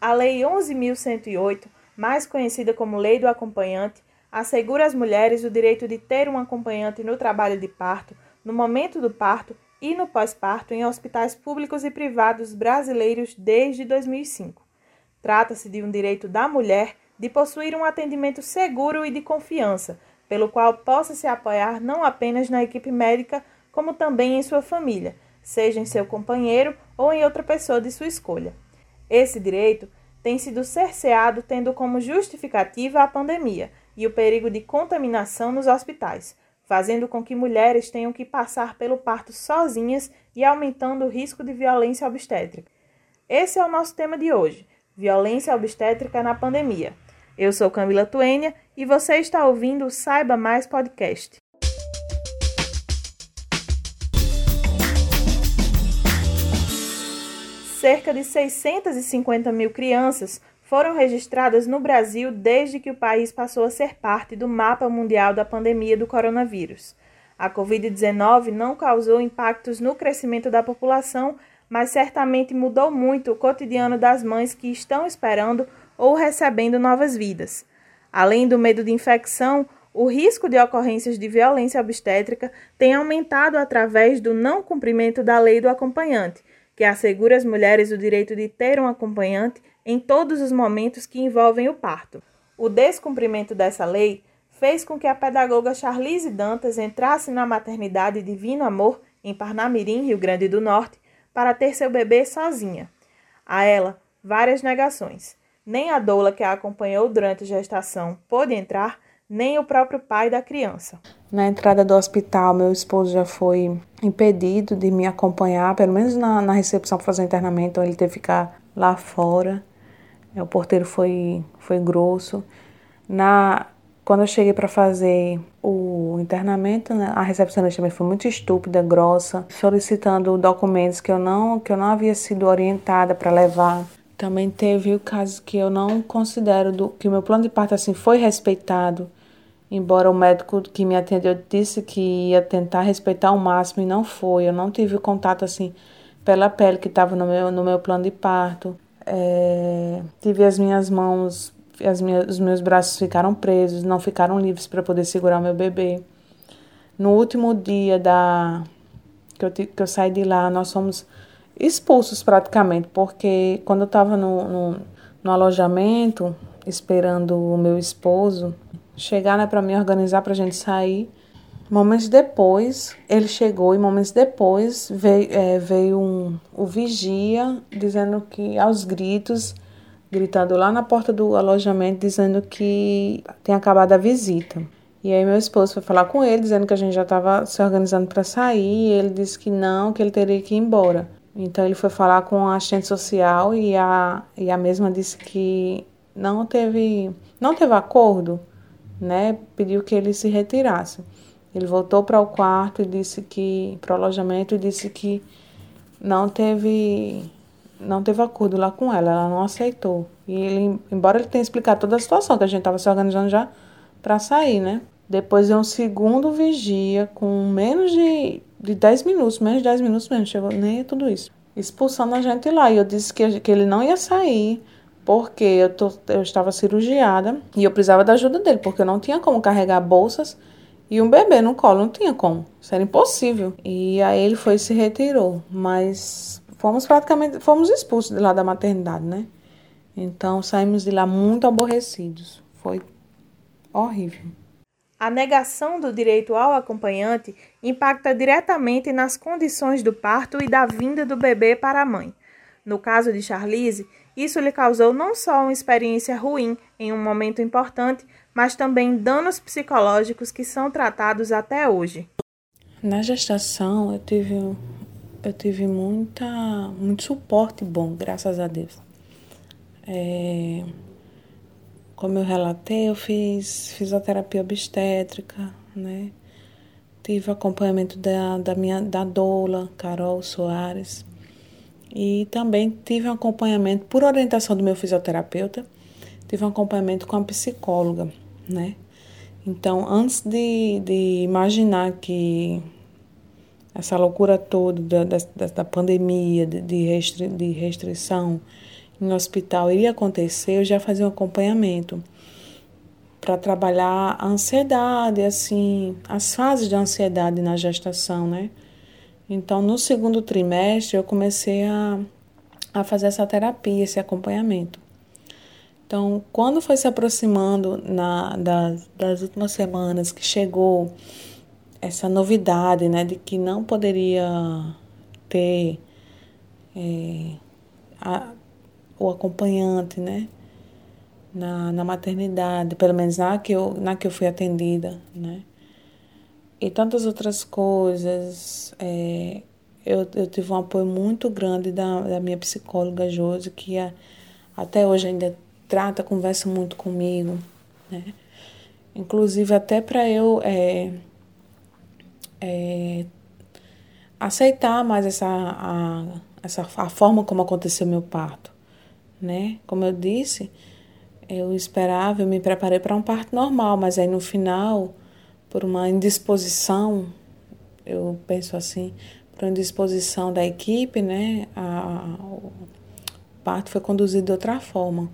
A Lei 11.108, mais conhecida como Lei do Acompanhante, assegura às mulheres o direito de ter um acompanhante no trabalho de parto, no momento do parto e no pós-parto em hospitais públicos e privados brasileiros desde 2005. Trata-se de um direito da mulher de possuir um atendimento seguro e de confiança, pelo qual possa se apoiar não apenas na equipe médica, como também em sua família, seja em seu companheiro ou em outra pessoa de sua escolha. Esse direito tem sido cerceado tendo como justificativa a pandemia e o perigo de contaminação nos hospitais, fazendo com que mulheres tenham que passar pelo parto sozinhas e aumentando o risco de violência obstétrica. Esse é o nosso tema de hoje: violência obstétrica na pandemia. Eu sou Camila Tuênia e você está ouvindo o Saiba Mais Podcast. Cerca de 650 mil crianças foram registradas no Brasil desde que o país passou a ser parte do mapa mundial da pandemia do coronavírus. A Covid-19 não causou impactos no crescimento da população, mas certamente mudou muito o cotidiano das mães que estão esperando ou recebendo novas vidas. Além do medo de infecção, o risco de ocorrências de violência obstétrica tem aumentado através do não cumprimento da lei do acompanhante, que assegura às mulheres o direito de ter um acompanhante em todos os momentos que envolvem o parto. O descumprimento dessa lei fez com que a pedagoga Charlize Dantas entrasse na maternidade Divino Amor, em Parnamirim, Rio Grande do Norte, para ter seu bebê sozinha. A ela, várias negações. Nem a doula que a acompanhou durante a gestação pôde entrar, nem o próprio pai da criança. Na entrada do hospital, meu esposo já foi impedido de me acompanhar, pelo menos na, na recepção para fazer o internamento, ele teve que ficar lá fora. É, o porteiro foi, foi grosso. Na, quando eu cheguei para fazer o internamento, né, a recepcionista também foi muito estúpida, grossa, solicitando documentos que eu não, que eu não havia sido orientada para levar. Também teve o caso que eu não considero do, que o meu plano de parto assim foi respeitado Embora o médico que me atendeu disse que ia tentar respeitar ao máximo e não foi. Eu não tive o contato assim pela pele que estava no meu, no meu plano de parto. É, tive as minhas mãos, as minhas, os meus braços ficaram presos, não ficaram livres para poder segurar o meu bebê. No último dia da que eu, que eu saí de lá, nós fomos expulsos praticamente, porque quando eu estava no, no, no alojamento, esperando o meu esposo, chegar, né, para me organizar para a gente sair. Momentos depois, ele chegou e momentos depois veio, é, veio um, o vigia dizendo que, aos gritos, gritando lá na porta do alojamento, dizendo que tem acabado a visita. E aí meu esposo foi falar com ele, dizendo que a gente já estava se organizando para sair, e ele disse que não, que ele teria que ir embora. Então ele foi falar com a assistente social e a, e a mesma disse que não teve, não teve acordo né, pediu que ele se retirasse. Ele voltou para o quarto e disse que para o alojamento e disse que não teve não teve acordo lá com ela, ela não aceitou. E ele, embora ele tenha explicado toda a situação que a gente estava se organizando já para sair, né? Depois de um segundo vigia com menos de, de 10 minutos, menos de 10 minutos mesmo, chegou nem tudo isso. Expulsando a gente lá. E eu disse que, que ele não ia sair porque eu, tô, eu estava cirurgiada e eu precisava da ajuda dele, porque eu não tinha como carregar bolsas e um bebê no colo, não tinha como, isso era impossível. E aí ele foi e se retirou, mas fomos praticamente, fomos expulsos de lá da maternidade, né? Então saímos de lá muito aborrecidos, foi horrível. A negação do direito ao acompanhante impacta diretamente nas condições do parto e da vinda do bebê para a mãe. No caso de Charlize, isso lhe causou não só uma experiência ruim em um momento importante, mas também danos psicológicos que são tratados até hoje. Na gestação, eu tive, eu tive muita, muito suporte bom, graças a Deus. É, como eu relatei, eu fiz fisioterapia obstétrica, né? Tive acompanhamento da, da minha da doula, Carol Soares. E também tive um acompanhamento, por orientação do meu fisioterapeuta, tive um acompanhamento com a psicóloga, né? Então, antes de, de imaginar que essa loucura toda da, da, da pandemia, de, de, de restrição, em hospital iria acontecer, eu já fazia um acompanhamento para trabalhar a ansiedade, assim, as fases da ansiedade na gestação, né? Então, no segundo trimestre, eu comecei a, a fazer essa terapia, esse acompanhamento. Então, quando foi se aproximando na, das, das últimas semanas que chegou essa novidade, né, de que não poderia ter é, a, o acompanhante, né, na, na maternidade, pelo menos na que, eu, na que eu fui atendida, né, e tantas outras coisas. É, eu, eu tive um apoio muito grande da, da minha psicóloga Josi, que a, até hoje ainda trata, conversa muito comigo, né? Inclusive até para eu é, é, aceitar mais essa a, essa a forma como aconteceu meu parto, né? Como eu disse, eu esperava, eu me preparei para um parto normal, mas aí no final, por uma indisposição, eu penso assim, por uma indisposição da equipe, né? A, o parto foi conduzido de outra forma.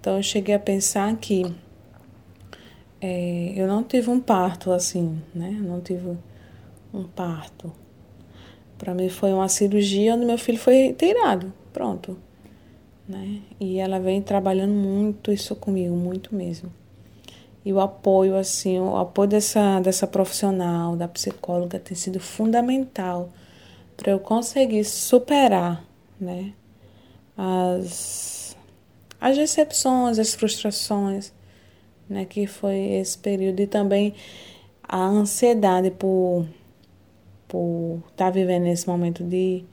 Então eu cheguei a pensar que é, eu não tive um parto assim, né? Não tive um parto. Para mim foi uma cirurgia onde meu filho foi tirado, pronto, né? E ela vem trabalhando muito isso comigo, muito mesmo. E o apoio assim, o apoio dessa dessa profissional, da psicóloga tem sido fundamental para eu conseguir superar, né? As as decepções, as frustrações, né, que foi esse período e também a ansiedade por por estar tá vivendo nesse momento de,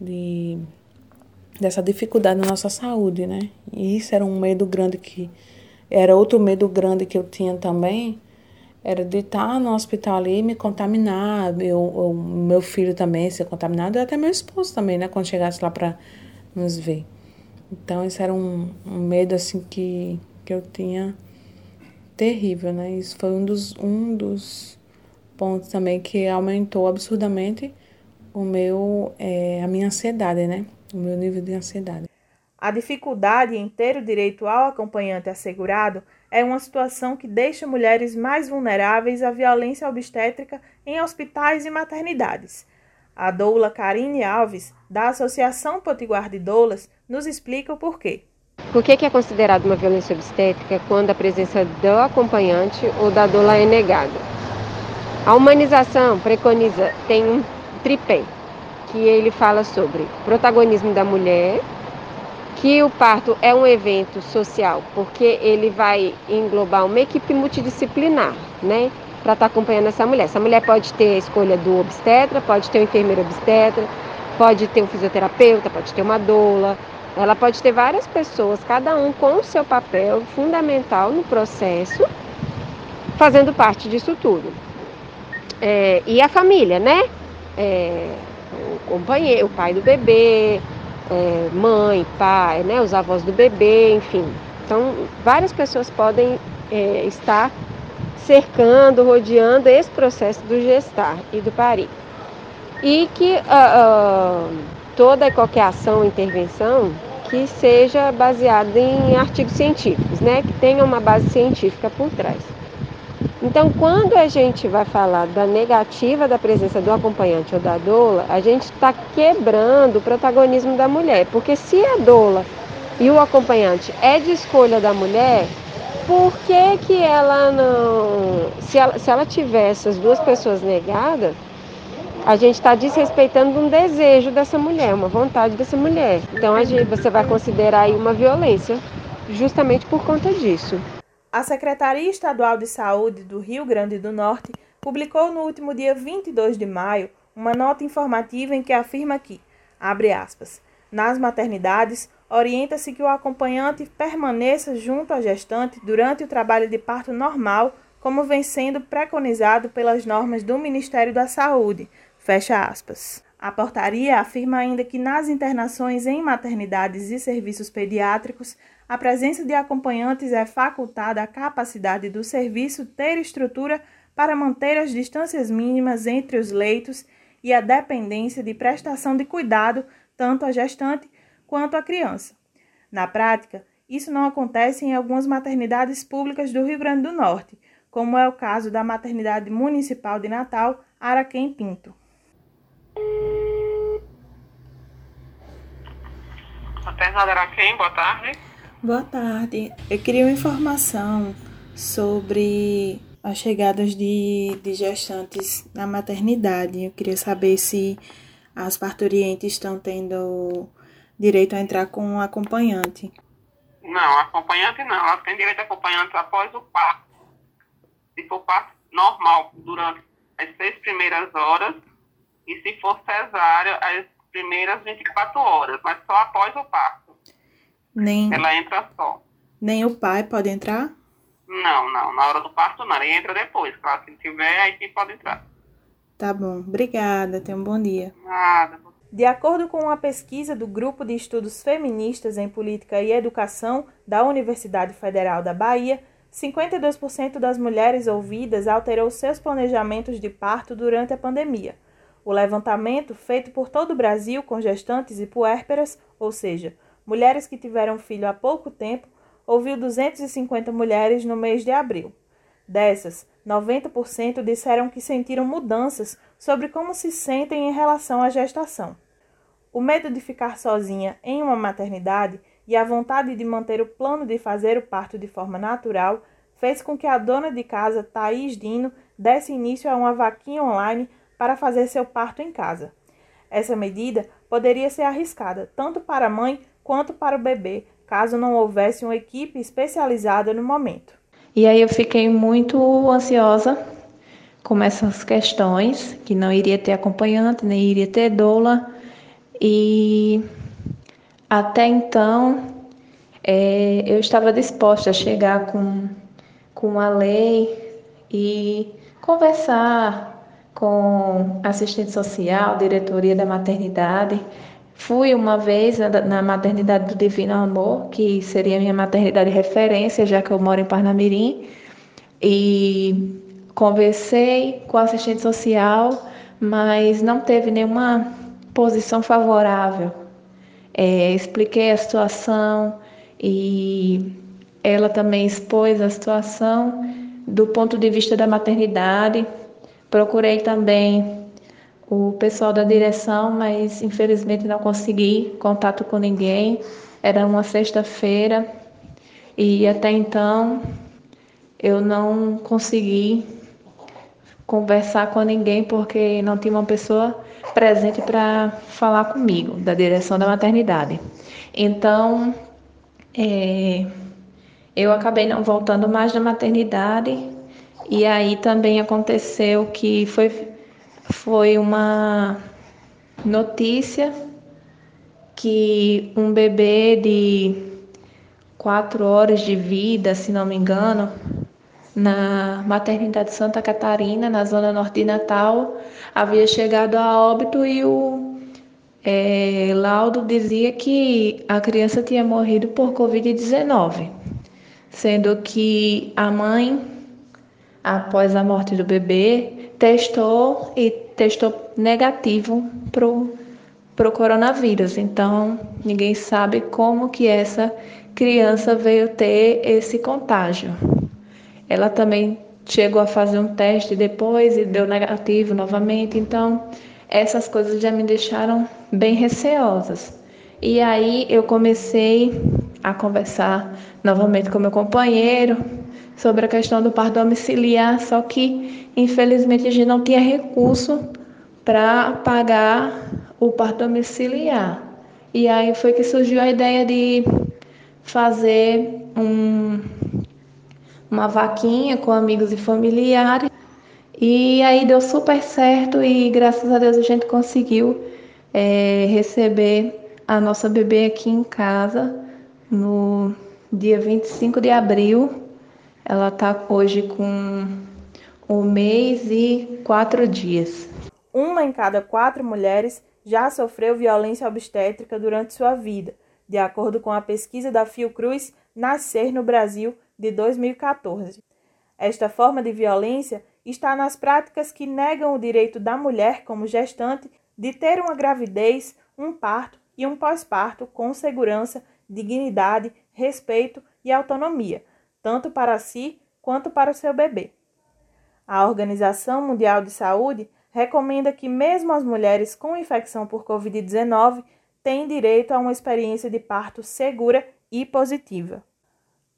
de dessa dificuldade na nossa saúde, né? E isso era um medo grande que era outro medo grande que eu tinha também, era de estar no hospital ali e me contaminar, meu, meu filho também ser contaminado, e até meu esposo também, né, quando chegasse lá para nos ver. Então, isso era um, um medo, assim, que, que eu tinha terrível, né? Isso foi um dos, um dos pontos também que aumentou absurdamente o meu, é, a minha ansiedade, né? O meu nível de ansiedade. A dificuldade em ter o direito ao acompanhante assegurado é uma situação que deixa mulheres mais vulneráveis à violência obstétrica em hospitais e maternidades. A doula Karine Alves, da Associação Potiguar de Doulas, nos explica o porquê. Por que, é considerado uma violência obstétrica quando a presença do acompanhante ou da doula é negada? A humanização preconiza, tem um tripé, que ele fala sobre protagonismo da mulher, que o parto é um evento social, porque ele vai englobar uma equipe multidisciplinar, né? Para estar tá acompanhando essa mulher. Essa mulher pode ter a escolha do obstetra, pode ter um enfermeiro obstetra, pode ter um fisioterapeuta, pode ter uma doula, ela pode ter várias pessoas, cada um com o seu papel fundamental no processo, fazendo parte disso tudo. É, e a família, né? É, o companheiro, o pai do bebê, é, mãe, pai, né? Os avós do bebê, enfim. Então, várias pessoas podem é, estar cercando, rodeando esse processo do gestar e do parir e que uh, uh, toda e qualquer ação, intervenção que seja baseada em artigos científicos, né, que tenha uma base científica por trás. Então, quando a gente vai falar da negativa da presença do acompanhante ou da doula, a gente está quebrando o protagonismo da mulher, porque se a doula e o acompanhante é de escolha da mulher, por que, que ela não. Se ela, se ela tiver essas duas pessoas negadas, a gente está desrespeitando um desejo dessa mulher, uma vontade dessa mulher. Então a gente, você vai considerar aí uma violência justamente por conta disso. A Secretaria Estadual de Saúde do Rio Grande do Norte publicou no último dia 22 de maio uma nota informativa em que afirma que, abre aspas, nas maternidades, orienta-se que o acompanhante permaneça junto à gestante durante o trabalho de parto normal, como vem sendo preconizado pelas normas do Ministério da Saúde, Fecha aspas. A portaria afirma ainda que nas internações em maternidades e serviços pediátricos, a presença de acompanhantes é facultada à capacidade do serviço ter estrutura para manter as distâncias mínimas entre os leitos e a dependência de prestação de cuidado tanto à gestante quanto à criança. Na prática, isso não acontece em algumas maternidades públicas do Rio Grande do Norte, como é o caso da Maternidade Municipal de Natal, Araquém Pinto. Maternidade Araquém, boa tarde. Boa tarde. Eu queria uma informação sobre as chegadas de, de gestantes na maternidade. Eu queria saber se as parturientes estão tendo direito a entrar com um acompanhante. Não, acompanhante não. Ela tem direito a acompanhante após o parto. Se for parto normal, durante as seis primeiras horas, e se for cesárea, as primeiras 24 horas, mas só após o parto. Nem, Ela entra só. nem o pai pode entrar? Não, não. Na hora do parto, não. Ele entra depois. Claro, se tiver, aí sim pode entrar. Tá bom. Obrigada. Tenha um bom dia. Nada. De acordo com uma pesquisa do Grupo de Estudos Feministas em Política e Educação da Universidade Federal da Bahia, 52% das mulheres ouvidas alterou seus planejamentos de parto durante a pandemia. O levantamento, feito por todo o Brasil com gestantes e puérperas, ou seja, mulheres que tiveram filho há pouco tempo, ouviu 250 mulheres no mês de abril. Dessas, 90% disseram que sentiram mudanças sobre como se sentem em relação à gestação. O medo de ficar sozinha em uma maternidade e a vontade de manter o plano de fazer o parto de forma natural fez com que a dona de casa, Thaís Dino, desse início a uma vaquinha online para fazer seu parto em casa. Essa medida poderia ser arriscada tanto para a mãe quanto para o bebê, caso não houvesse uma equipe especializada no momento. E aí eu fiquei muito ansiosa com essas questões, que não iria ter acompanhante, nem iria ter doula. E até então é, eu estava disposta a chegar com, com a lei e conversar com assistente social, diretoria da maternidade. Fui uma vez na maternidade do Divino Amor, que seria minha maternidade de referência, já que eu moro em Parnamirim, e conversei com a assistente social, mas não teve nenhuma posição favorável. É, expliquei a situação e ela também expôs a situação do ponto de vista da maternidade. Procurei também o pessoal da direção, mas infelizmente não consegui contato com ninguém. Era uma sexta-feira e até então eu não consegui conversar com ninguém porque não tinha uma pessoa presente para falar comigo da direção da maternidade. Então é, eu acabei não voltando mais da maternidade e aí também aconteceu que foi foi uma notícia que um bebê de quatro horas de vida, se não me engano, na maternidade Santa Catarina, na zona norte de Natal, havia chegado a óbito e o é, laudo dizia que a criança tinha morrido por Covid-19, sendo que a mãe, após a morte do bebê, testou e testou negativo pro pro coronavírus. Então, ninguém sabe como que essa criança veio ter esse contágio. Ela também chegou a fazer um teste depois e deu negativo novamente. Então, essas coisas já me deixaram bem receosas. E aí eu comecei a conversar novamente com meu companheiro sobre a questão do parto domiciliar, só que infelizmente a gente não tinha recurso para pagar o parto domiciliar. E aí foi que surgiu a ideia de fazer um, uma vaquinha com amigos e familiares. E aí deu super certo e graças a Deus a gente conseguiu é, receber a nossa bebê aqui em casa no dia 25 de abril. Ela está hoje com um mês e quatro dias. Uma em cada quatro mulheres já sofreu violência obstétrica durante sua vida, de acordo com a pesquisa da Fiocruz Nascer no Brasil de 2014. Esta forma de violência está nas práticas que negam o direito da mulher, como gestante, de ter uma gravidez, um parto e um pós-parto com segurança dignidade, respeito e autonomia, tanto para si quanto para o seu bebê. A Organização Mundial de Saúde recomenda que mesmo as mulheres com infecção por Covid-19 têm direito a uma experiência de parto segura e positiva.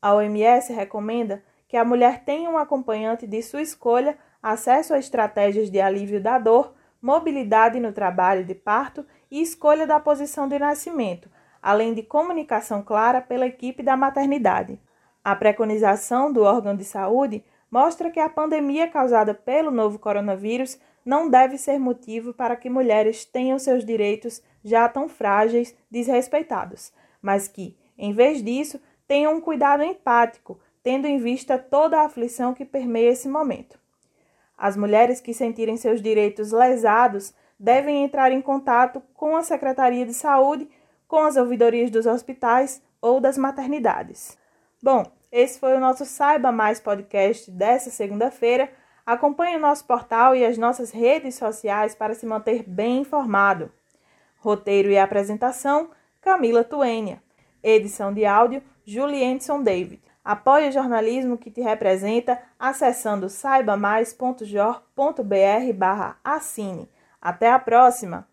A OMS recomenda que a mulher tenha um acompanhante de sua escolha, acesso a estratégias de alívio da dor, mobilidade no trabalho de parto e escolha da posição de nascimento, além de comunicação clara pela equipe da maternidade. A preconização do órgão de saúde mostra que a pandemia causada pelo novo coronavírus não deve ser motivo para que mulheres tenham seus direitos já tão frágeis desrespeitados, mas que, em vez disso, tenham um cuidado empático, tendo em vista toda a aflição que permeia esse momento. As mulheres que sentirem seus direitos lesados devem entrar em contato com a Secretaria de Saúde, com as ouvidorias dos hospitais ou das maternidades. Bom, esse foi o nosso Saiba Mais podcast dessa segunda-feira. Acompanhe o nosso portal e as nossas redes sociais para se manter bem informado. Roteiro e apresentação: Camila Tuênia. Edição de áudio: Julienson David. Apoie o jornalismo que te representa acessando saibamais.jor.br assine. Até a próxima!